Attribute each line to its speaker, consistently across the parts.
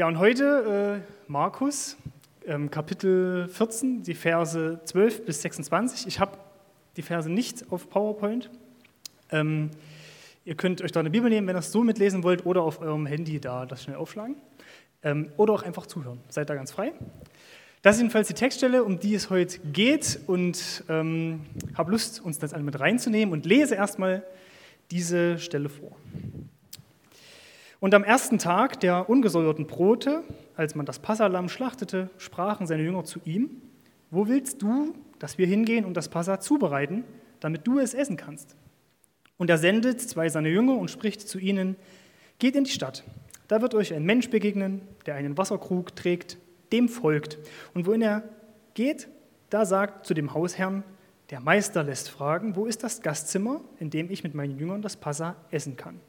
Speaker 1: Ja, und heute äh, Markus, ähm, Kapitel 14, die Verse 12 bis 26. Ich habe die Verse nicht auf PowerPoint. Ähm, ihr könnt euch da eine Bibel nehmen, wenn ihr es so mitlesen wollt, oder auf eurem Handy da das schnell aufschlagen. Ähm, oder auch einfach zuhören. Seid da ganz frei. Das ist jedenfalls die Textstelle, um die es heute geht und ähm, habe Lust, uns das alle mit reinzunehmen und lese erstmal diese Stelle vor. Und am ersten Tag der ungesäuerten Brote, als man das Passalam schlachtete, sprachen seine Jünger zu ihm, wo willst du, dass wir hingehen und das Passa zubereiten, damit du es essen kannst? Und er sendet zwei seiner Jünger und spricht zu ihnen, geht in die Stadt, da wird euch ein Mensch begegnen, der einen Wasserkrug trägt, dem folgt. Und wohin er geht, da sagt zu dem Hausherrn, der Meister lässt fragen, wo ist das Gastzimmer, in dem ich mit meinen Jüngern das Passa essen kann?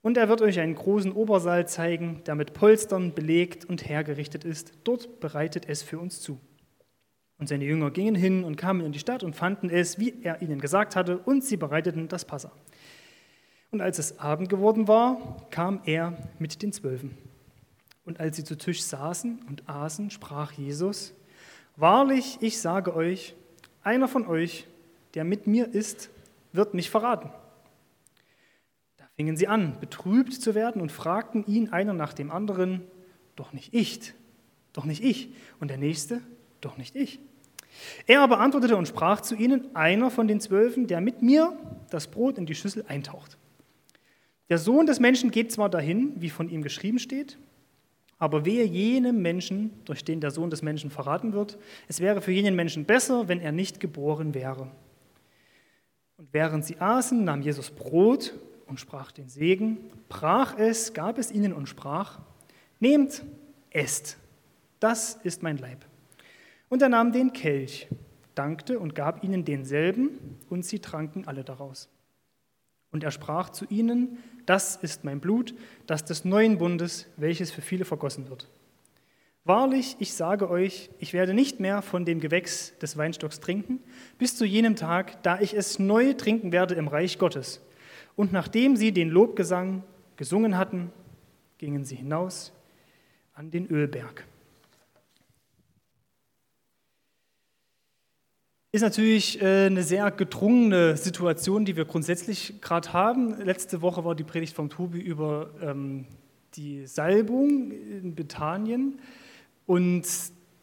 Speaker 1: Und er wird euch einen großen Obersaal zeigen, der mit Polstern belegt und hergerichtet ist. Dort bereitet es für uns zu. Und seine Jünger gingen hin und kamen in die Stadt und fanden es, wie er ihnen gesagt hatte, und sie bereiteten das Passa. Und als es Abend geworden war, kam er mit den Zwölfen. Und als sie zu Tisch saßen und aßen, sprach Jesus, Wahrlich, ich sage euch, einer von euch, der mit mir ist, wird mich verraten fingen sie an, betrübt zu werden und fragten ihn einer nach dem anderen, doch nicht ich, doch nicht ich. Und der nächste, doch nicht ich. Er aber antwortete und sprach zu ihnen, einer von den Zwölfen, der mit mir das Brot in die Schüssel eintaucht. Der Sohn des Menschen geht zwar dahin, wie von ihm geschrieben steht, aber wehe jenem Menschen, durch den der Sohn des Menschen verraten wird, es wäre für jenen Menschen besser, wenn er nicht geboren wäre. Und während sie aßen, nahm Jesus Brot und sprach den Segen, brach es, gab es ihnen und sprach, nehmt, esst, das ist mein Leib. Und er nahm den Kelch, dankte und gab ihnen denselben, und sie tranken alle daraus. Und er sprach zu ihnen, das ist mein Blut, das des neuen Bundes, welches für viele vergossen wird. Wahrlich, ich sage euch, ich werde nicht mehr von dem Gewächs des Weinstocks trinken, bis zu jenem Tag, da ich es neu trinken werde im Reich Gottes. Und nachdem sie den Lobgesang gesungen hatten, gingen sie hinaus an den Ölberg. Ist natürlich äh, eine sehr gedrungene Situation, die wir grundsätzlich gerade haben. Letzte Woche war die Predigt vom Tobi über ähm, die Salbung in Bethanien. Und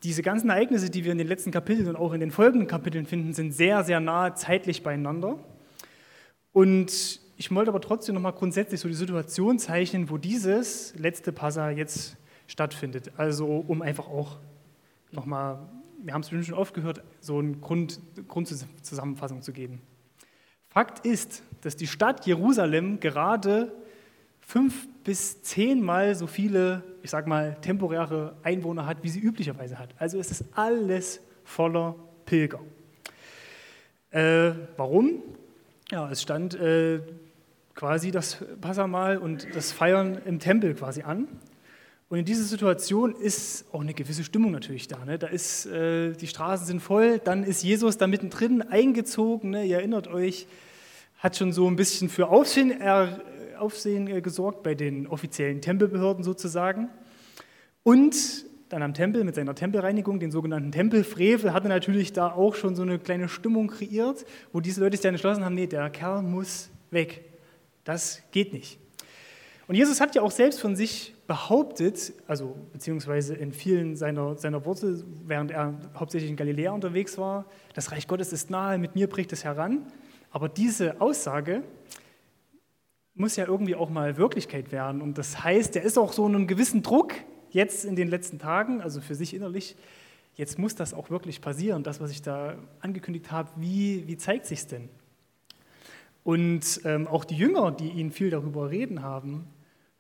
Speaker 1: diese ganzen Ereignisse, die wir in den letzten Kapiteln und auch in den folgenden Kapiteln finden, sind sehr, sehr nah zeitlich beieinander. Und ich wollte aber trotzdem nochmal grundsätzlich so die Situation zeichnen, wo dieses letzte Passa jetzt stattfindet. Also um einfach auch nochmal, wir haben es schon oft gehört, so eine Grund, Grundzusammenfassung zu geben. Fakt ist, dass die Stadt Jerusalem gerade fünf bis zehnmal so viele, ich sag mal, temporäre Einwohner hat, wie sie üblicherweise hat. Also es ist alles voller Pilger. Äh, warum? Ja, es stand äh, quasi das Passamal und das Feiern im Tempel quasi an. Und in dieser Situation ist auch eine gewisse Stimmung natürlich da. Ne? Da ist, äh, die Straßen sind voll, dann ist Jesus da mittendrin eingezogen. Ne? Ihr erinnert euch, hat schon so ein bisschen für Aufsehen, er, Aufsehen äh, gesorgt bei den offiziellen Tempelbehörden sozusagen. Und dann am Tempel mit seiner Tempelreinigung, den sogenannten Tempelfrevel, hat er natürlich da auch schon so eine kleine Stimmung kreiert, wo diese Leute sich dann entschlossen haben, nee, der Kerl muss weg. Das geht nicht. Und Jesus hat ja auch selbst von sich behauptet, also beziehungsweise in vielen seiner, seiner Worte, während er hauptsächlich in Galiläa unterwegs war, das Reich Gottes ist nahe, mit mir bricht es heran. Aber diese Aussage muss ja irgendwie auch mal Wirklichkeit werden. Und das heißt, er ist auch so in einem gewissen Druck jetzt in den letzten Tagen, also für sich innerlich, jetzt muss das auch wirklich passieren. Das, was ich da angekündigt habe, wie, wie zeigt sich denn? Und ähm, auch die Jünger, die ihn viel darüber reden haben,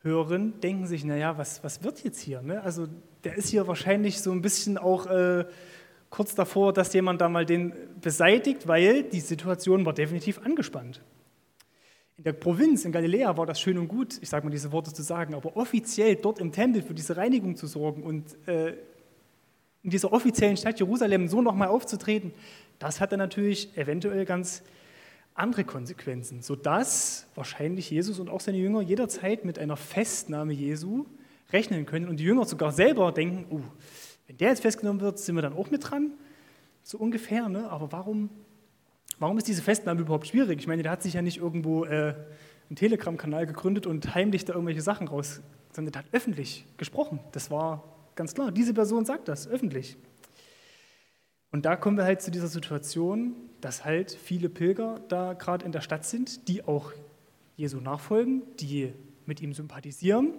Speaker 1: hören, denken sich, naja, was, was wird jetzt hier? Ne? Also der ist hier wahrscheinlich so ein bisschen auch äh, kurz davor, dass jemand da mal den beseitigt, weil die Situation war definitiv angespannt. In der Provinz, in Galiläa, war das schön und gut, ich sage mal diese Worte zu sagen, aber offiziell dort im Tempel für diese Reinigung zu sorgen und äh, in dieser offiziellen Stadt Jerusalem so nochmal aufzutreten, das hatte natürlich eventuell ganz andere Konsequenzen, sodass wahrscheinlich Jesus und auch seine Jünger jederzeit mit einer Festnahme Jesu rechnen können und die Jünger sogar selber denken, oh, wenn der jetzt festgenommen wird, sind wir dann auch mit dran, so ungefähr. Ne? Aber warum, warum ist diese Festnahme überhaupt schwierig? Ich meine, der hat sich ja nicht irgendwo äh, einen Telegram-Kanal gegründet und heimlich da irgendwelche Sachen raus, sondern der hat öffentlich gesprochen. Das war ganz klar. Diese Person sagt das öffentlich. Und da kommen wir halt zu dieser Situation, dass halt viele Pilger da gerade in der Stadt sind, die auch Jesu nachfolgen, die mit ihm sympathisieren,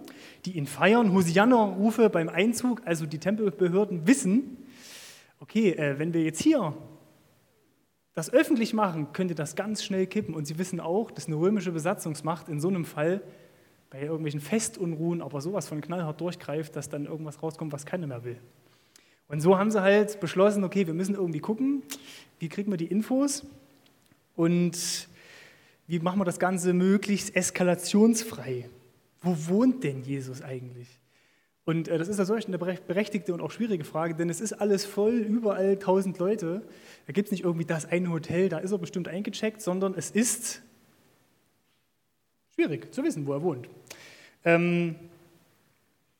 Speaker 1: die ihn feiern, Hosianna-Rufe beim Einzug, also die Tempelbehörden wissen, okay, äh, wenn wir jetzt hier das öffentlich machen, könnte das ganz schnell kippen. Und sie wissen auch, dass eine römische Besatzungsmacht in so einem Fall bei irgendwelchen Festunruhen aber sowas von knallhart durchgreift, dass dann irgendwas rauskommt, was keiner mehr will. Und so haben sie halt beschlossen, okay, wir müssen irgendwie gucken, wie kriegen wir die Infos und wie machen wir das Ganze möglichst eskalationsfrei. Wo wohnt denn Jesus eigentlich? Und äh, das ist ja solch eine berechtigte und auch schwierige Frage, denn es ist alles voll, überall tausend Leute. Da gibt es nicht irgendwie das eine Hotel, da ist er bestimmt eingecheckt, sondern es ist schwierig zu wissen, wo er wohnt. Ähm,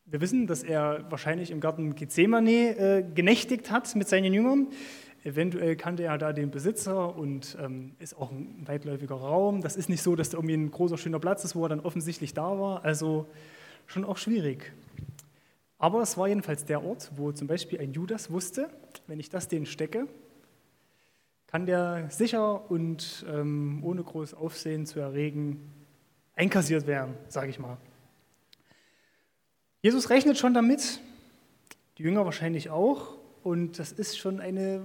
Speaker 1: wir wissen, dass er wahrscheinlich im Garten Gethsemane äh, genächtigt hat mit seinen Jüngern. Eventuell kannte er da den Besitzer und ähm, ist auch ein weitläufiger Raum. Das ist nicht so, dass da irgendwie ein großer, schöner Platz ist, wo er dann offensichtlich da war. Also schon auch schwierig. Aber es war jedenfalls der Ort, wo zum Beispiel ein Judas wusste, wenn ich das den stecke, kann der sicher und ähm, ohne großes Aufsehen zu erregen einkassiert werden, sage ich mal. Jesus rechnet schon damit, die Jünger wahrscheinlich auch, und das ist schon eine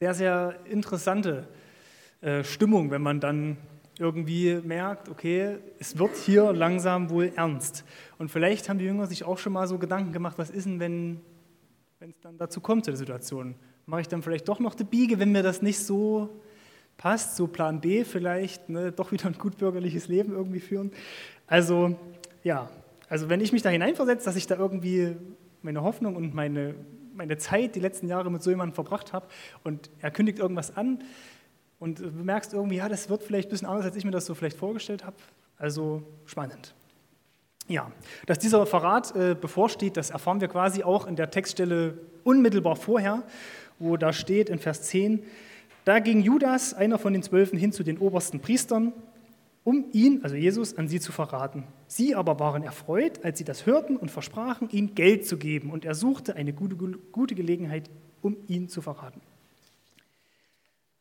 Speaker 1: sehr, sehr interessante äh, Stimmung, wenn man dann irgendwie merkt, okay, es wird hier langsam wohl ernst. Und vielleicht haben die Jünger sich auch schon mal so Gedanken gemacht, was ist denn, wenn es dann dazu kommt, zu der Situation? Mache ich dann vielleicht doch noch die Biege, wenn mir das nicht so passt, so Plan B vielleicht, ne, doch wieder ein gut bürgerliches Leben irgendwie führen. Also ja, also wenn ich mich da hineinversetze, dass ich da irgendwie meine Hoffnung und meine meine Zeit, die letzten Jahre mit so jemandem verbracht habe und er kündigt irgendwas an und du merkst irgendwie, ja, das wird vielleicht ein bisschen anders, als ich mir das so vielleicht vorgestellt habe. Also spannend. Ja, dass dieser Verrat äh, bevorsteht, das erfahren wir quasi auch in der Textstelle unmittelbar vorher, wo da steht in Vers 10, da ging Judas, einer von den Zwölfen, hin zu den obersten Priestern um ihn, also Jesus, an sie zu verraten. Sie aber waren erfreut, als sie das hörten und versprachen, ihm Geld zu geben. Und er suchte eine gute, gute Gelegenheit, um ihn zu verraten.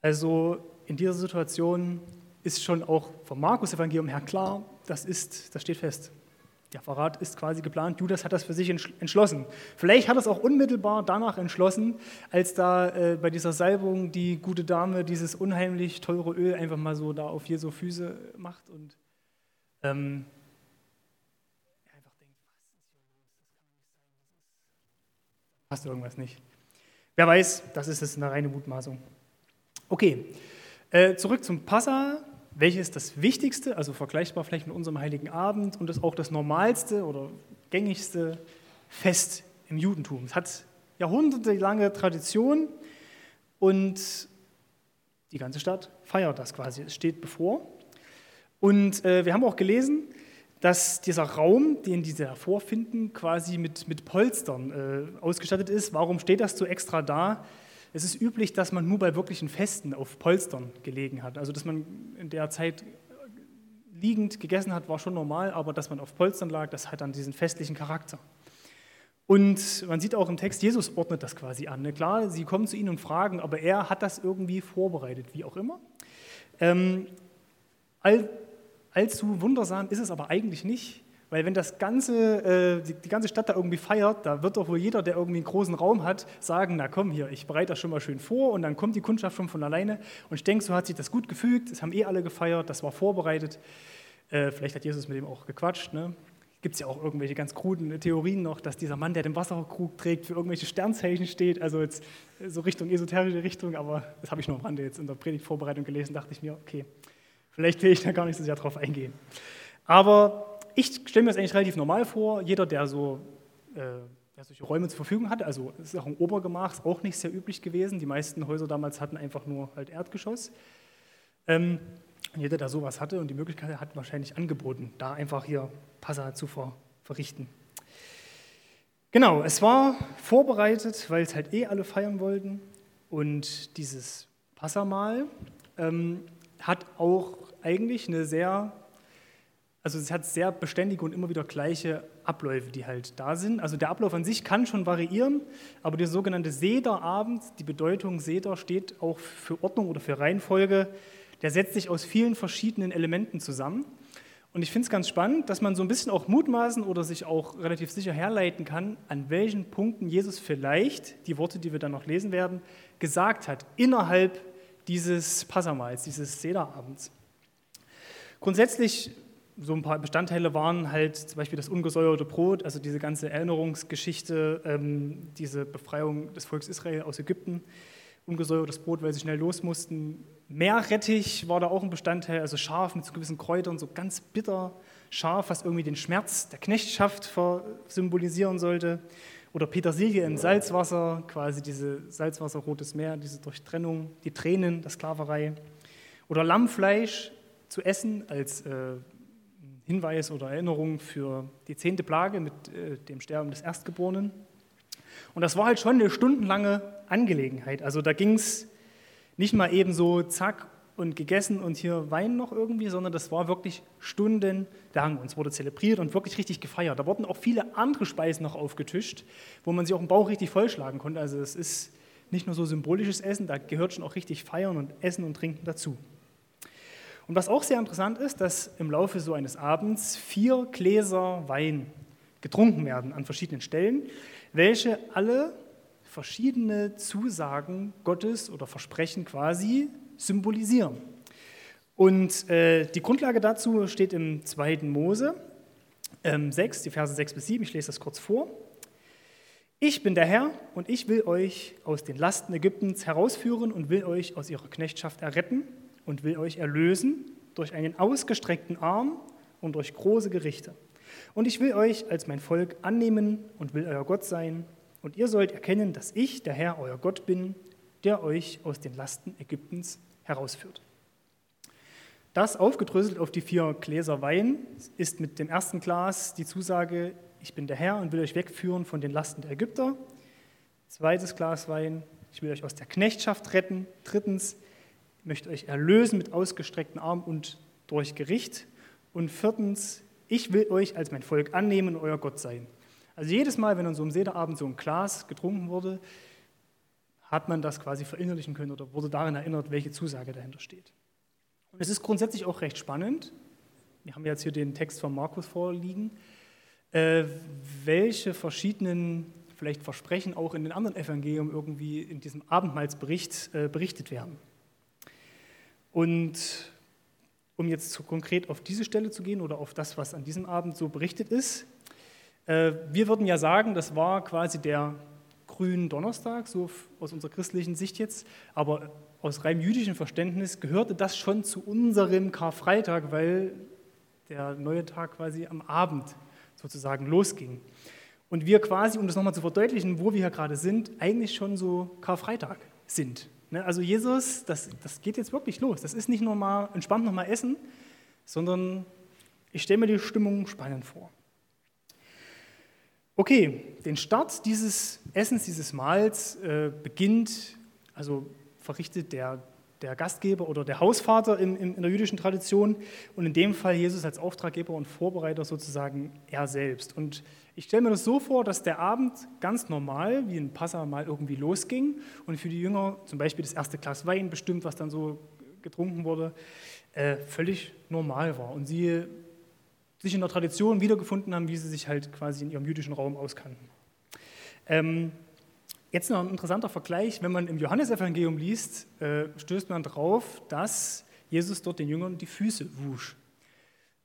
Speaker 1: Also in dieser Situation ist schon auch vom Markus-Evangelium her klar, das, ist, das steht fest. Der Verrat ist quasi geplant. Judas hat das für sich entschlossen. Vielleicht hat er es auch unmittelbar danach entschlossen, als da äh, bei dieser Salbung die gute Dame dieses unheimlich teure Öl einfach mal so da auf Jesu Füße macht und ähm, einfach denkt, passt irgendwas nicht. Wer weiß, das ist jetzt eine reine Mutmaßung. Okay, äh, zurück zum Passa welches das Wichtigste, also vergleichbar vielleicht mit unserem Heiligen Abend und das auch das normalste oder gängigste Fest im Judentum. Es hat jahrhundertelange Tradition und die ganze Stadt feiert das quasi. Es steht bevor. Und äh, wir haben auch gelesen, dass dieser Raum, den diese hervorfinden, quasi mit, mit Polstern äh, ausgestattet ist. Warum steht das so extra da? Es ist üblich, dass man nur bei wirklichen Festen auf Polstern gelegen hat. Also dass man in der Zeit liegend gegessen hat, war schon normal, aber dass man auf Polstern lag, das hat dann diesen festlichen Charakter. Und man sieht auch im Text, Jesus ordnet das quasi an. Ne? Klar, sie kommen zu ihm und fragen, aber er hat das irgendwie vorbereitet, wie auch immer. Ähm, all, allzu wundersam ist es aber eigentlich nicht, weil wenn das ganze, äh, die, die, ganze Stadt da irgendwie feiert, da wird doch wohl jeder, der irgendwie einen großen Raum hat, sagen, na komm hier, ich bereite das schon mal schön vor und dann kommt die Kundschaft schon von alleine. Und ich denke, so hat sich das gut gefügt, es haben eh alle gefeiert, das war vorbereitet. Äh, vielleicht hat Jesus mit dem auch gequatscht. Ne? Gibt es ja auch irgendwelche ganz kruden Theorien noch, dass dieser Mann, der den Wasserkrug trägt, für irgendwelche Sternzeichen steht. Also jetzt so Richtung esoterische Richtung, aber das habe ich nur am Rande jetzt in der Predigtvorbereitung gelesen, dachte ich mir, okay, vielleicht will ich da gar nicht so sehr drauf eingehen. Aber ich stelle mir das eigentlich relativ normal vor. Jeder, der so äh, der solche Räume zur Verfügung hatte, also ist auch ein Obergemach, ist auch nicht sehr üblich gewesen. Die meisten Häuser damals hatten einfach nur halt Erdgeschoss. Ähm, jeder, der sowas hatte und die Möglichkeit hat, wahrscheinlich angeboten, da einfach hier Passa zu, ver, verrichten. Genau, es war vorbereitet, weil es halt eh alle feiern wollten. Und dieses Passamal ähm, hat auch eigentlich eine sehr, also es hat sehr beständige und immer wieder gleiche Abläufe, die halt da sind. Also der Ablauf an sich kann schon variieren, aber der sogenannte Sederabend, die Bedeutung Seder steht auch für Ordnung oder für Reihenfolge, der setzt sich aus vielen verschiedenen Elementen zusammen. Und ich finde es ganz spannend, dass man so ein bisschen auch mutmaßen oder sich auch relativ sicher herleiten kann, an welchen Punkten Jesus vielleicht die Worte, die wir dann noch lesen werden, gesagt hat, innerhalb dieses Passamals, dieses Sederabends. Grundsätzlich, so ein paar Bestandteile waren halt zum Beispiel das ungesäuerte Brot, also diese ganze Erinnerungsgeschichte, ähm, diese Befreiung des Volkes Israel aus Ägypten, ungesäuertes Brot, weil sie schnell los mussten, Meerrettich war da auch ein Bestandteil, also scharf mit so gewissen Kräutern, so ganz bitter scharf, was irgendwie den Schmerz der Knechtschaft symbolisieren sollte. Oder Petersilie im Salzwasser, quasi diese Salzwasser, rotes Meer, diese Durchtrennung, die Tränen der Sklaverei. Oder Lammfleisch zu essen als äh, Hinweis oder Erinnerung für die zehnte Plage mit äh, dem Sterben des Erstgeborenen. Und das war halt schon eine stundenlange Angelegenheit. Also da ging es nicht mal eben so, zack, und gegessen und hier Wein noch irgendwie, sondern das war wirklich stundenlang. Und es wurde zelebriert und wirklich richtig gefeiert. Da wurden auch viele andere Speisen noch aufgetischt, wo man sich auch im Bauch richtig vollschlagen konnte. Also es ist nicht nur so symbolisches Essen, da gehört schon auch richtig Feiern und Essen und Trinken dazu. Und was auch sehr interessant ist, dass im Laufe so eines Abends vier Gläser Wein getrunken werden an verschiedenen Stellen, welche alle verschiedene Zusagen Gottes oder Versprechen quasi symbolisieren. Und äh, die Grundlage dazu steht im 2. Mose ähm, 6, die Verse 6 bis 7. Ich lese das kurz vor. Ich bin der Herr und ich will euch aus den Lasten Ägyptens herausführen und will euch aus ihrer Knechtschaft erretten und will euch erlösen durch einen ausgestreckten Arm und durch große Gerichte. Und ich will euch als mein Volk annehmen und will euer Gott sein und ihr sollt erkennen, dass ich, der Herr, euer Gott bin, der euch aus den Lasten Ägyptens herausführt. Das aufgedröselt auf die vier Gläser Wein ist mit dem ersten Glas die Zusage, ich bin der Herr und will euch wegführen von den Lasten der Ägypter. Zweites Glas Wein, ich will euch aus der Knechtschaft retten. Drittens, möchte euch erlösen mit ausgestreckten Armen und durch Gericht. Und viertens, ich will euch als mein Volk annehmen und euer Gott sein. Also jedes Mal, wenn an so einem Sederabend so ein Glas getrunken wurde, hat man das quasi verinnerlichen können oder wurde daran erinnert, welche Zusage dahinter steht. Und es ist grundsätzlich auch recht spannend. Wir haben jetzt hier den Text von Markus vorliegen, äh, welche verschiedenen vielleicht Versprechen auch in den anderen Evangelien irgendwie in diesem Abendmahlsbericht äh, berichtet werden. Und um jetzt so konkret auf diese Stelle zu gehen oder auf das, was an diesem Abend so berichtet ist, äh, wir würden ja sagen, das war quasi der grünen Donnerstag, so aus unserer christlichen Sicht jetzt, aber aus rein jüdischem Verständnis gehörte das schon zu unserem Karfreitag, weil der neue Tag quasi am Abend sozusagen losging. Und wir quasi, um das nochmal zu verdeutlichen, wo wir hier gerade sind, eigentlich schon so Karfreitag sind. Ne, also Jesus, das, das geht jetzt wirklich los. Das ist nicht nur mal entspannt nochmal essen, sondern ich stelle mir die Stimmung spannend vor. Okay, den Start dieses Essens, dieses Mahls äh, beginnt, also verrichtet der, der Gastgeber oder der Hausvater in, in, in, der jüdischen Tradition und in dem Fall Jesus als Auftraggeber und Vorbereiter sozusagen er selbst. Und ich stelle mir das so vor, dass der Abend ganz normal, wie ein Passa mal irgendwie losging und für die Jünger zum Beispiel das erste Glas Wein bestimmt, was dann so getrunken wurde, äh, völlig normal war. Und sie sich in der Tradition wiedergefunden haben, wie sie sich halt quasi in ihrem jüdischen Raum auskannten. Ähm, jetzt noch ein interessanter Vergleich, wenn man im Johannesevangelium liest, äh, stößt man darauf, dass Jesus dort den Jüngern die Füße wusch.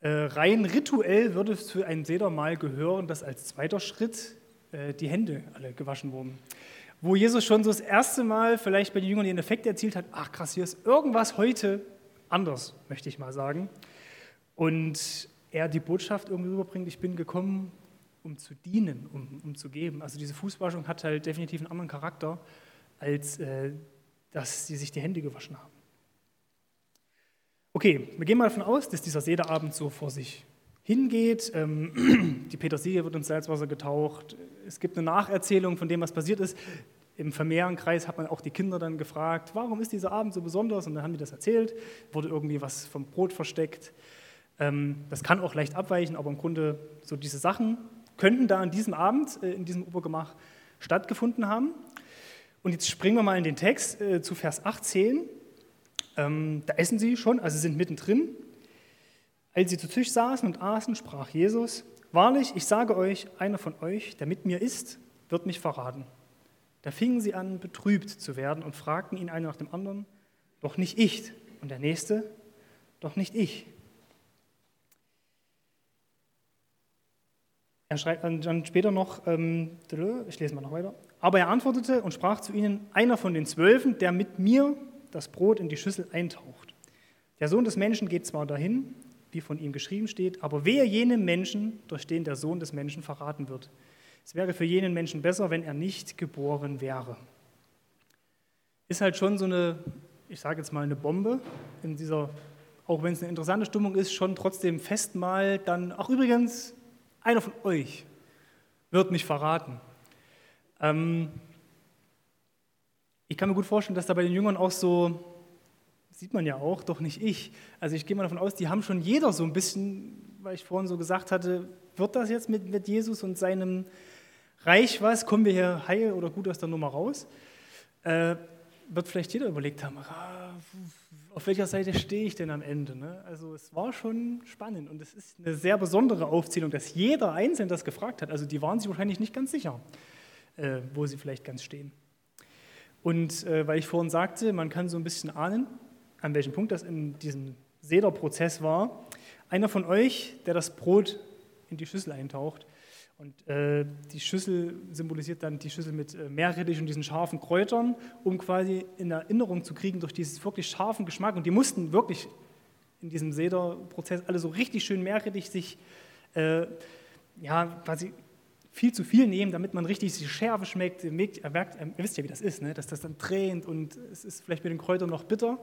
Speaker 1: Äh, rein rituell würde es für ein Sedermahl gehören, dass als zweiter Schritt äh, die Hände alle gewaschen wurden. Wo Jesus schon so das erste Mal vielleicht bei den Jüngern den Effekt erzielt hat, ach krass, hier ist irgendwas heute anders, möchte ich mal sagen. Und er die Botschaft irgendwie rüberbringt, ich bin gekommen, um zu dienen, um, um zu geben. Also diese Fußwaschung hat halt definitiv einen anderen Charakter, als äh, dass sie sich die Hände gewaschen haben. Okay, wir gehen mal davon aus, dass dieser Sederabend so vor sich hingeht. Ähm, die Petersilie wird ins Salzwasser getaucht. Es gibt eine Nacherzählung von dem, was passiert ist. Im Familienkreis hat man auch die Kinder dann gefragt, warum ist dieser Abend so besonders? Und dann haben die das erzählt, wurde irgendwie was vom Brot versteckt. Ähm, das kann auch leicht abweichen, aber im Grunde so diese Sachen könnten da an diesem Abend äh, in diesem Obergemach stattgefunden haben. Und jetzt springen wir mal in den Text äh, zu Vers 18. Ähm, da essen sie schon, also sind mittendrin. Als sie zu Tisch saßen und aßen, sprach Jesus, Wahrlich, ich sage euch, einer von euch, der mit mir isst, wird mich verraten. Da fingen sie an, betrübt zu werden und fragten ihn einer nach dem anderen, doch nicht ich. Und der nächste, doch nicht ich. Er schreibt dann später noch, ähm, ich lese mal noch weiter. Aber er antwortete und sprach zu ihnen, einer von den Zwölfen, der mit mir das Brot in die Schüssel eintaucht. Der Sohn des Menschen geht zwar dahin, wie von ihm geschrieben steht, aber wehe jenem Menschen, durch den der Sohn des Menschen verraten wird. Es wäre für jenen Menschen besser, wenn er nicht geboren wäre. Ist halt schon so eine, ich sage jetzt mal, eine Bombe in dieser, auch wenn es eine interessante Stimmung ist, schon trotzdem festmal dann, ach übrigens, einer von euch wird mich verraten. Ähm, ich kann mir gut vorstellen, dass da bei den Jüngern auch so, sieht man ja auch, doch nicht ich. Also ich gehe mal davon aus, die haben schon jeder so ein bisschen, weil ich vorhin so gesagt hatte, wird das jetzt mit, mit Jesus und seinem Reich was, kommen wir hier heil oder gut aus der Nummer raus, äh, wird vielleicht jeder überlegt haben, ah, auf welcher Seite stehe ich denn am Ende? Ne? Also es war schon spannend und es ist eine sehr besondere Aufzählung, dass jeder Einzelne das gefragt hat. Also die waren sich wahrscheinlich nicht ganz sicher, äh, wo sie vielleicht ganz stehen. Und äh, weil ich vorhin sagte, man kann so ein bisschen ahnen, an welchem Punkt das in diesem Sederprozess war. Einer von euch, der das Brot in die Schüssel eintaucht, und äh, die Schüssel symbolisiert dann die Schüssel mit äh, Meerrettich und diesen scharfen Kräutern, um quasi in Erinnerung zu kriegen durch diesen wirklich scharfen Geschmack. Und die mussten wirklich in diesem Sederprozess alle so richtig schön Meerrettich sich äh, ja, quasi viel zu viel nehmen, damit man richtig die Schärfe schmeckt. Ihr, merkt, ihr wisst ja, wie das ist, ne? dass das dann tränt und es ist vielleicht mit den Kräutern noch bitter,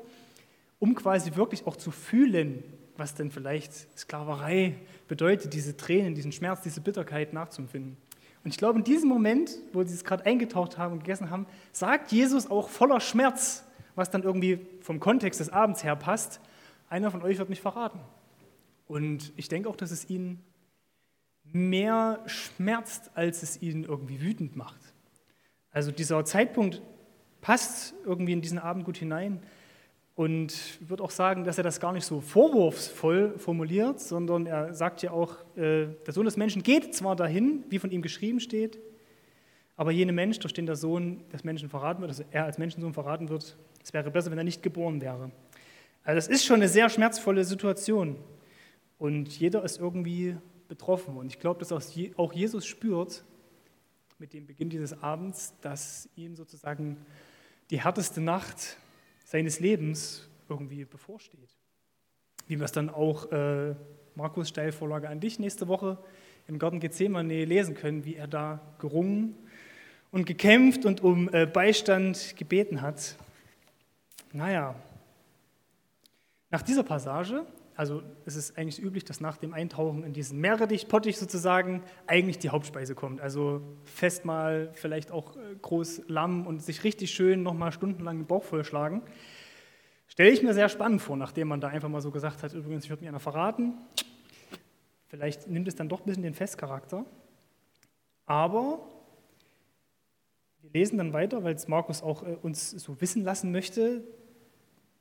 Speaker 1: um quasi wirklich auch zu fühlen, was denn vielleicht Sklaverei bedeutet, diese Tränen, diesen Schmerz, diese Bitterkeit nachzuempfinden. Und ich glaube, in diesem Moment, wo sie es gerade eingetaucht haben und gegessen haben, sagt Jesus auch voller Schmerz, was dann irgendwie vom Kontext des Abends her passt, einer von euch wird mich verraten. Und ich denke auch, dass es ihn mehr schmerzt, als es ihn irgendwie wütend macht. Also dieser Zeitpunkt passt irgendwie in diesen Abend gut hinein. Und ich würde auch sagen, dass er das gar nicht so vorwurfsvoll formuliert, sondern er sagt ja auch, äh, der Sohn des Menschen geht zwar dahin, wie von ihm geschrieben steht, aber jene Mensch, durch den der Sohn des Menschen verraten wird, also er als Menschensohn verraten wird, es wäre besser, wenn er nicht geboren wäre. Also das ist schon eine sehr schmerzvolle Situation. Und jeder ist irgendwie betroffen. Und ich glaube, dass auch Jesus spürt mit dem Beginn dieses Abends, dass ihm sozusagen die härteste Nacht seines Lebens irgendwie bevorsteht. Wie wir es dann auch, äh, Markus, Steilvorlage an dich, nächste Woche im Garten Gethsemane lesen können, wie er da gerungen und gekämpft und um äh, Beistand gebeten hat. Naja, nach dieser Passage, also es ist eigentlich üblich, dass nach dem Eintauchen in diesen Meerrettichpottich sozusagen eigentlich die Hauptspeise kommt. Also Festmahl, vielleicht auch äh, groß Lamm und sich richtig schön nochmal stundenlang den Bauch vollschlagen. Stelle ich mir sehr spannend vor, nachdem man da einfach mal so gesagt hat, übrigens, ich würde mir einer verraten. Vielleicht nimmt es dann doch ein bisschen den Festcharakter. Aber wir lesen dann weiter, weil es Markus auch äh, uns so wissen lassen möchte,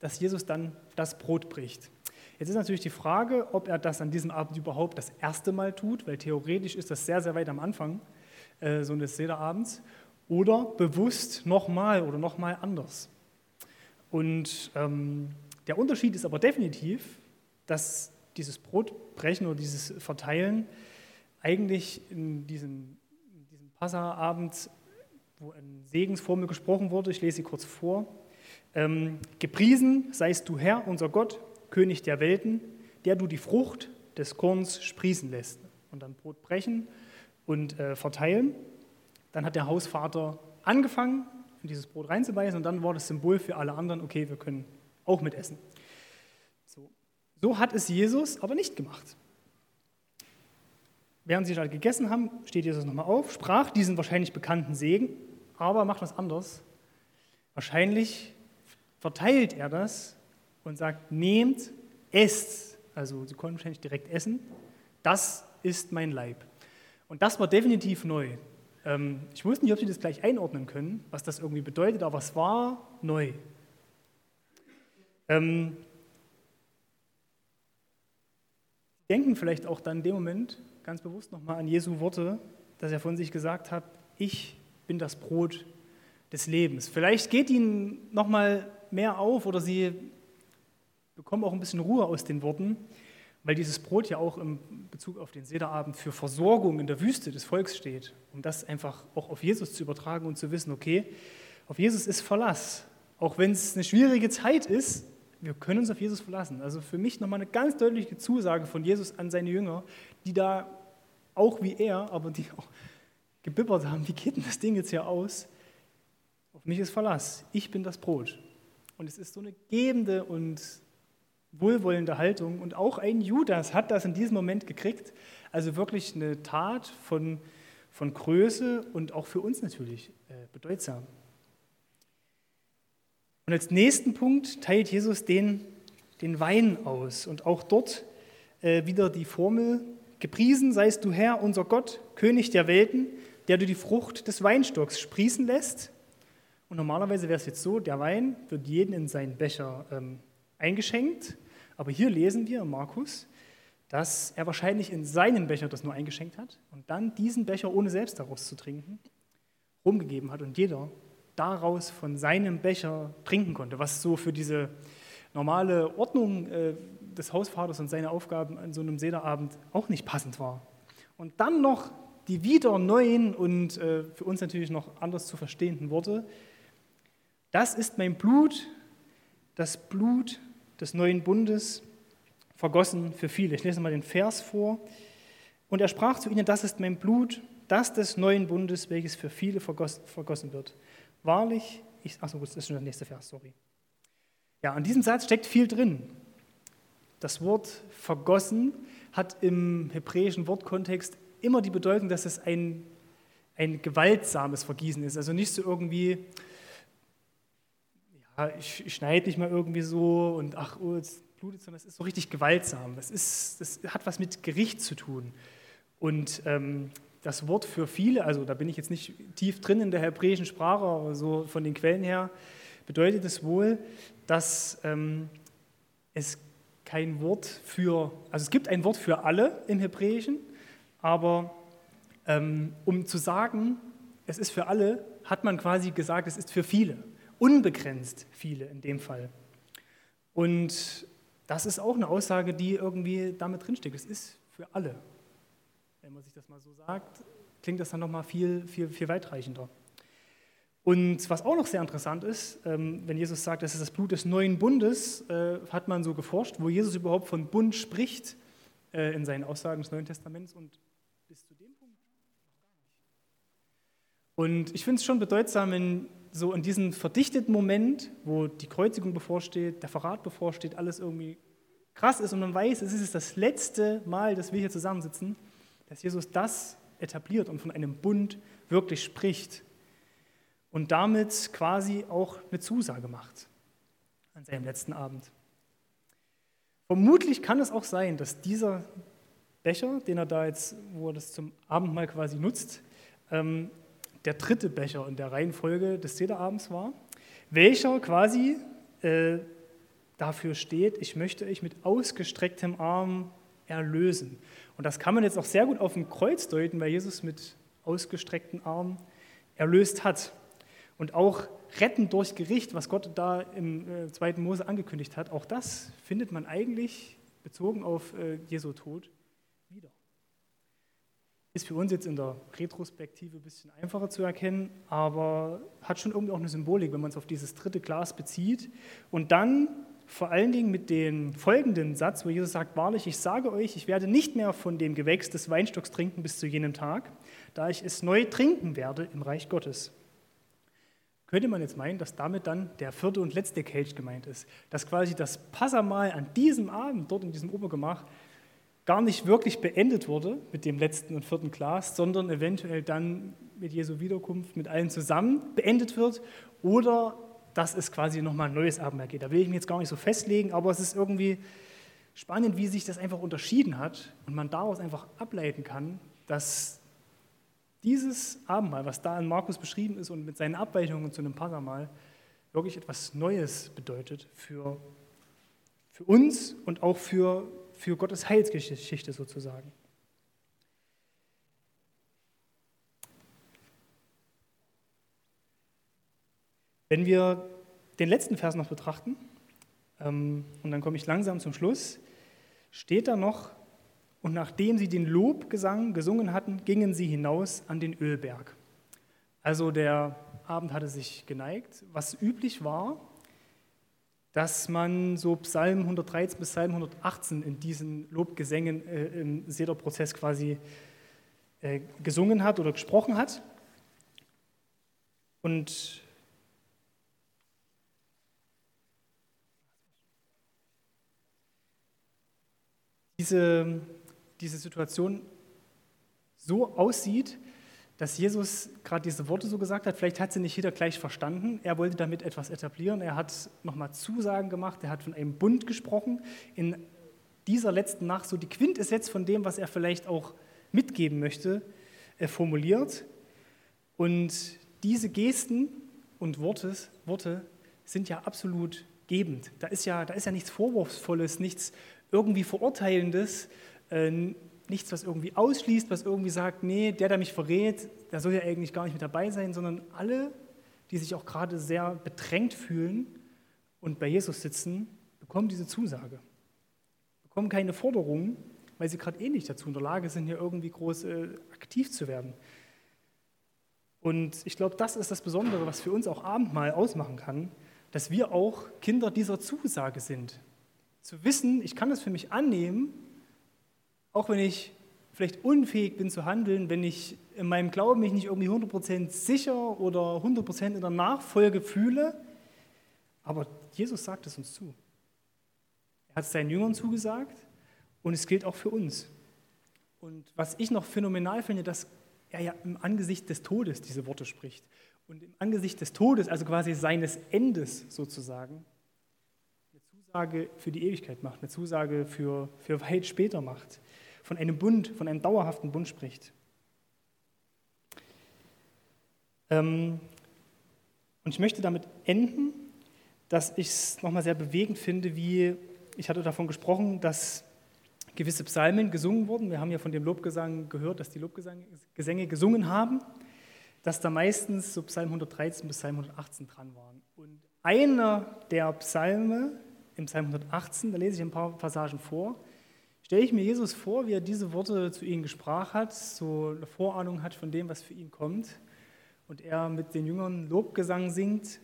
Speaker 1: dass Jesus dann das Brot bricht. Jetzt ist natürlich die Frage, ob er das an diesem Abend überhaupt das erste Mal tut, weil theoretisch ist das sehr, sehr weit am Anfang äh, so eines Sederabends, oder bewusst nochmal oder nochmal anders. Und ähm, der Unterschied ist aber definitiv, dass dieses Brotbrechen oder dieses Verteilen eigentlich in diesem, in diesem Passaabend, wo eine Segensformel gesprochen wurde, ich lese sie kurz vor, ähm, gepriesen seist du Herr, unser Gott, König der Welten, der du die Frucht des Korns sprießen lässt. Und dann Brot brechen und äh, verteilen. Dann hat der Hausvater angefangen in dieses Brot reinzubeißen und dann war das Symbol für alle anderen, okay, wir können auch mitessen. So. so hat es Jesus aber nicht gemacht. während sie da gegessen haben, steht Jesus nochmal auf, sprach diesen wahrscheinlich bekannten Segen, aber macht was anderes. Wahrscheinlich verteilt er das und sagt, nehmt, esst. Also sie konnten wahrscheinlich direkt essen. Das ist mein Leib. Und das war definitiv neu. Ähm, ich wusste nicht, ob Sie das gleich einordnen können, was das irgendwie bedeutet, aber es war neu. Ähm, denken vielleicht auch dann in dem Moment ganz bewusst nochmal an Jesu Worte, dass er von sich gesagt hat, ich bin das Brot des Lebens. Vielleicht geht ihnen nochmal mehr auf oder sie bekommen auch ein bisschen Ruhe aus den Worten, weil dieses Brot ja auch im Bezug auf den Sederabend für Versorgung in der Wüste des Volks steht, um das einfach auch auf Jesus zu übertragen und zu wissen, okay, auf Jesus ist Verlass. Auch wenn es eine schwierige Zeit ist, wir können uns auf Jesus verlassen. Also für mich nochmal eine ganz deutliche Zusage von Jesus an seine Jünger, die da auch wie er, aber die auch gebibbert haben, wie geht denn das Ding jetzt hier aus? Auf mich ist Verlass. Ich bin das Brot. Und es ist so eine gebende und wohlwollende Haltung. Und auch ein Judas hat das in diesem Moment gekriegt. Also wirklich eine Tat von, von Größe und auch für uns natürlich äh, bedeutsam. Und als nächsten Punkt teilt Jesus den, den Wein aus. Und auch dort äh, wieder die Formel, gepriesen seist du Herr, unser Gott, König der Welten, der du die Frucht des Weinstocks sprießen lässt. Und normalerweise wäre es jetzt so, der Wein wird jeden in seinen Becher ähm, eingeschenkt. Aber hier lesen wir, Markus, dass er wahrscheinlich in seinen Becher das nur eingeschenkt hat und dann diesen Becher, ohne selbst daraus zu trinken, rumgegeben hat. Und jeder daraus von seinem Becher trinken konnte, was so für diese normale Ordnung äh, des Hausvaters und seine Aufgaben an so einem Sederabend auch nicht passend war. Und dann noch die wieder neuen und äh, für uns natürlich noch anders zu verstehenden Worte. Das ist mein Blut, das Blut des neuen Bundes, vergossen für viele. Ich lese mal den Vers vor. Und er sprach zu ihnen, das ist mein Blut, das des neuen Bundes, welches für viele vergossen wird. Wahrlich, ich, achso, gut, das ist schon der nächste Vers, sorry. Ja, an diesem Satz steckt viel drin. Das Wort vergossen hat im hebräischen Wortkontext immer die Bedeutung, dass es ein, ein gewaltsames Vergießen ist. Also nicht so irgendwie, ich, ich schneide dich mal irgendwie so und ach, oh, jetzt blutet es ist so richtig gewaltsam. Das, ist, das hat was mit Gericht zu tun. Und ähm, das Wort für viele, also da bin ich jetzt nicht tief drin in der hebräischen Sprache, aber so von den Quellen her, bedeutet es wohl, dass ähm, es kein Wort für, also es gibt ein Wort für alle im Hebräischen, aber ähm, um zu sagen, es ist für alle, hat man quasi gesagt, es ist für viele, unbegrenzt viele in dem Fall. Und das ist auch eine Aussage, die irgendwie damit drinsteckt. Es ist für alle wenn man sich das mal so sagt, klingt das dann nochmal viel, viel, viel weitreichender. Und was auch noch sehr interessant ist, ähm, wenn Jesus sagt, das ist das Blut des neuen Bundes, äh, hat man so geforscht, wo Jesus überhaupt von Bund spricht äh, in seinen Aussagen des Neuen Testaments und bis zu dem Punkt. Und ich finde es schon bedeutsam, wenn so in diesem verdichteten Moment, wo die Kreuzigung bevorsteht, der Verrat bevorsteht, alles irgendwie krass ist und man weiß, es ist das letzte Mal, dass wir hier zusammensitzen, dass Jesus das etabliert und von einem Bund wirklich spricht und damit quasi auch eine Zusage macht an seinem letzten Abend. Vermutlich kann es auch sein, dass dieser Becher, den er da jetzt, wo er das zum Abendmahl quasi nutzt, ähm, der dritte Becher in der Reihenfolge des Sederabends war, welcher quasi äh, dafür steht, ich möchte euch mit ausgestrecktem Arm erlösen. Und das kann man jetzt auch sehr gut auf ein Kreuz deuten, weil Jesus mit ausgestreckten Armen erlöst hat. Und auch retten durch Gericht, was Gott da im äh, zweiten Mose angekündigt hat, auch das findet man eigentlich bezogen auf äh, Jesu Tod. Ist für uns jetzt in der Retrospektive ein bisschen einfacher zu erkennen, aber hat schon irgendwie auch eine Symbolik, wenn man es auf dieses dritte Glas bezieht und dann vor allen Dingen mit dem folgenden Satz, wo Jesus sagt, wahrlich, ich sage euch, ich werde nicht mehr von dem Gewächs des Weinstocks trinken bis zu jenem Tag, da ich es neu trinken werde im Reich Gottes. Könnte man jetzt meinen, dass damit dann der vierte und letzte Kelch gemeint ist, dass quasi das Passamal an diesem Abend dort in diesem Obergemach gar nicht wirklich beendet wurde mit dem letzten und vierten Glas, sondern eventuell dann mit Jesu Wiederkunft mit allen zusammen beendet wird oder dass es quasi nochmal ein neues Abendmahl geht. Da will ich mich jetzt gar nicht so festlegen, aber es ist irgendwie spannend, wie sich das einfach unterschieden hat und man daraus einfach ableiten kann, dass dieses Abendmahl, was da in Markus beschrieben ist und mit seinen Abweichungen zu einem Passamal, wirklich etwas Neues bedeutet für, für uns und auch für, für Gottes Heilsgeschichte sozusagen. Wenn wir den letzten Vers noch betrachten, ähm, und dann komme ich langsam zum Schluss, steht da noch, und nachdem sie den Lobgesang gesungen hatten, gingen sie hinaus an den Ölberg. Also der Abend hatte sich geneigt. Was üblich war, dass man so Psalm 113 bis Psalm 118 in diesen Lobgesängen äh, im Sederprozess quasi äh, gesungen hat oder gesprochen hat. Und diese, diese Situation so aussieht, dass Jesus gerade diese Worte so gesagt hat. Vielleicht hat sie nicht jeder gleich verstanden. Er wollte damit etwas etablieren. Er hat nochmal Zusagen gemacht. Er hat von einem Bund gesprochen. In dieser letzten Nacht so die Quintessenz von dem, was er vielleicht auch mitgeben möchte, äh, formuliert. Und diese Gesten und Wortes, Worte sind ja absolut gebend. Da ist ja, da ist ja nichts Vorwurfsvolles, nichts irgendwie Verurteilendes, äh, nichts, was irgendwie ausschließt, was irgendwie sagt, nee, der, der mich verrät, der soll ja eigentlich gar nicht mit dabei sein, sondern alle, die sich auch gerade sehr bedrängt fühlen und bei Jesus sitzen, bekommen diese Zusage. Bekommen keine Forderungen, weil sie gerade eh nicht dazu in der Lage sind, hier irgendwie groß äh, aktiv zu werden. Und ich glaube, das ist das Besondere, was für uns auch Abendmahl ausmachen kann, dass wir auch Kinder dieser Zusage sind. Zu wissen, ich kann das für mich annehmen, auch wenn ich vielleicht unfähig bin zu handeln, wenn ich in meinem Glauben mich nicht irgendwie 100% sicher oder 100% in der Nachfolge fühle. Aber Jesus sagt es uns zu. Er hat es seinen Jüngern zugesagt und es gilt auch für uns. Und was ich noch phänomenal finde, dass er ja im Angesicht des Todes diese Worte spricht. Und im Angesicht des Todes, also quasi seines Endes sozusagen, Zusage für die Ewigkeit macht, eine Zusage für, für weit später macht, von einem Bund, von einem dauerhaften Bund spricht. Ähm, und ich möchte damit enden, dass ich es nochmal sehr bewegend finde, wie ich hatte davon gesprochen, dass gewisse Psalmen gesungen wurden. Wir haben ja von dem Lobgesang gehört, dass die Lobgesänge gesungen haben, dass da meistens so Psalm 113 bis Psalm 118 dran waren. Und einer der Psalme, im Psalm 118, da lese ich ein paar Passagen vor, stelle ich mir Jesus vor, wie er diese Worte zu ihnen gesprochen hat, so eine Vorahnung hat von dem, was für ihn kommt. Und er mit den Jüngern Lobgesang singt.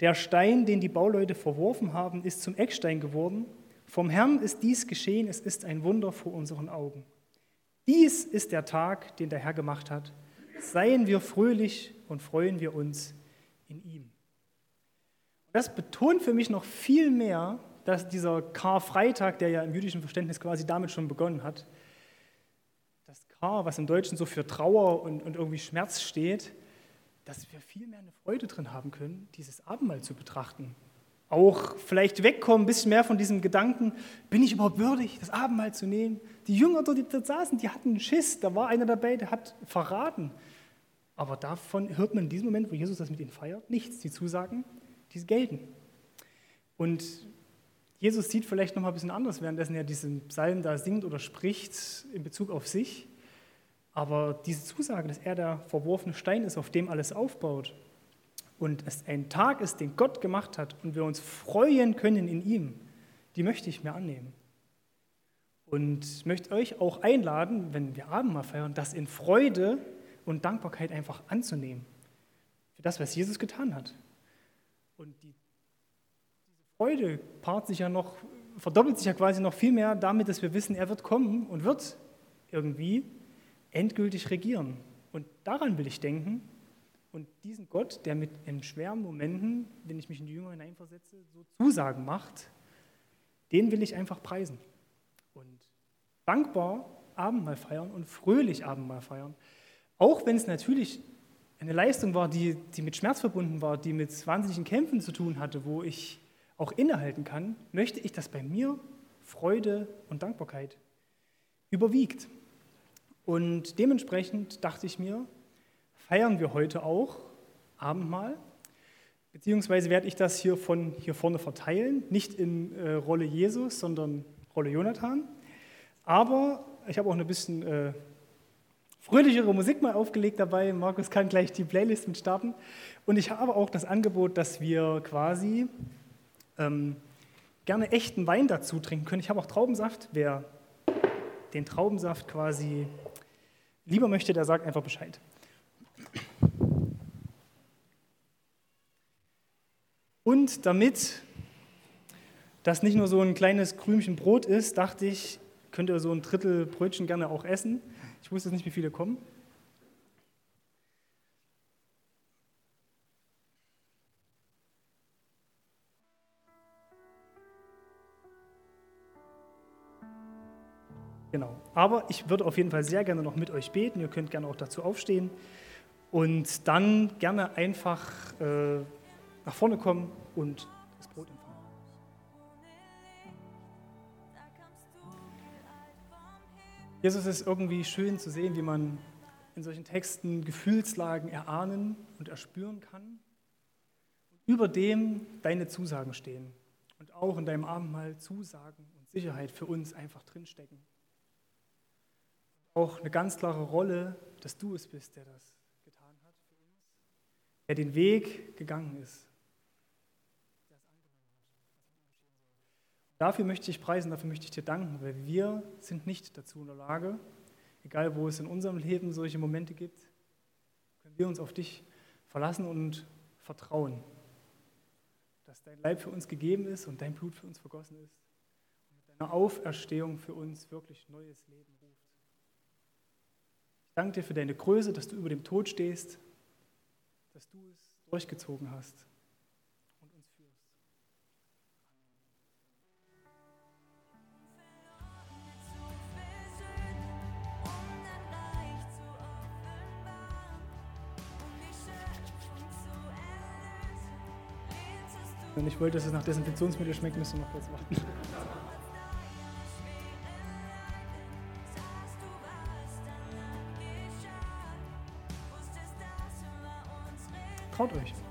Speaker 1: Der Stein, den die Bauleute verworfen haben, ist zum Eckstein geworden. Vom Herrn ist dies geschehen, es ist ein Wunder vor unseren Augen. Dies ist der Tag, den der Herr gemacht hat. Seien wir fröhlich und freuen wir uns in ihm. Das betont für mich noch viel mehr, dass dieser Karfreitag, der ja im jüdischen Verständnis quasi damit schon begonnen hat, das Kar, was im Deutschen so für Trauer und, und irgendwie Schmerz steht, dass wir viel mehr eine Freude drin haben können, dieses Abendmahl zu betrachten. Auch vielleicht wegkommen, ein bisschen mehr von diesem Gedanken, bin ich überhaupt würdig, das Abendmahl zu nehmen? Die Jünger, die dort saßen, die hatten Schiss, da war einer dabei, der hat verraten. Aber davon hört man in diesem Moment, wo Jesus das mit ihnen feiert, nichts. Die Zusagen, die gelten. Und Jesus sieht vielleicht noch mal ein bisschen anders, währenddessen er diesen Psalm da singt oder spricht in Bezug auf sich. Aber diese Zusage, dass er der verworfene Stein ist, auf dem alles aufbaut und es ein Tag ist, den Gott gemacht hat und wir uns freuen können in ihm, die möchte ich mir annehmen. Und möchte euch auch einladen, wenn wir Abendmahl feiern, das in Freude und Dankbarkeit einfach anzunehmen. Für das, was Jesus getan hat. Und die Freude paart sich ja noch, verdoppelt sich ja quasi noch viel mehr damit, dass wir wissen, er wird kommen und wird irgendwie endgültig regieren. Und daran will ich denken. Und diesen Gott, der mit in schweren Momenten, wenn ich mich in die Jünger hineinversetze, so Zusagen macht, den will ich einfach preisen. Und dankbar Abendmahl feiern und fröhlich Abendmahl feiern. Auch wenn es natürlich eine Leistung war, die, die mit Schmerz verbunden war, die mit wahnsinnigen Kämpfen zu tun hatte, wo ich auch innehalten kann, möchte ich, dass bei mir Freude und Dankbarkeit überwiegt. Und dementsprechend dachte ich mir, feiern wir heute auch Abendmahl, beziehungsweise werde ich das hier von hier vorne verteilen, nicht in äh, Rolle Jesus, sondern Rolle Jonathan. Aber ich habe auch ein bisschen äh, fröhlichere Musik mal aufgelegt dabei. Markus kann gleich die Playlist mit starten. Und ich habe auch das Angebot, dass wir quasi ähm, gerne echten Wein dazu trinken können. Ich habe auch Traubensaft. Wer den Traubensaft quasi lieber möchte, der sagt einfach Bescheid. Und damit das nicht nur so ein kleines Krümchen Brot ist, dachte ich, könnt ihr so ein Drittel Brötchen gerne auch essen. Ich wusste nicht, wie viele kommen. Genau. Aber ich würde auf jeden Fall sehr gerne noch mit euch beten. Ihr könnt gerne auch dazu aufstehen und dann gerne einfach äh, nach vorne kommen und das Brot empfangen. Jesus ist irgendwie schön zu sehen, wie man in solchen Texten Gefühlslagen erahnen und erspüren kann. über dem deine Zusagen stehen und auch in deinem Abendmahl Zusagen und Sicherheit für uns einfach drinstecken auch eine ganz klare Rolle, dass du es bist, der das getan hat für uns, der den Weg gegangen ist. Dafür möchte ich preisen, dafür möchte ich dir danken, weil wir sind nicht dazu in der Lage, egal wo es in unserem Leben solche Momente gibt, können wir uns auf dich verlassen und vertrauen, dass dein Leib für uns gegeben ist und dein Blut für uns vergossen ist und mit deiner Auferstehung für uns wirklich neues Leben ruft danke dir für deine Größe, dass du über dem Tod stehst, dass du es durchgezogen hast und uns führst. Wenn ich wollte, dass es nach Desinfektionsmittel schmeckt, müsst ihr noch kurz warten. Traut euch.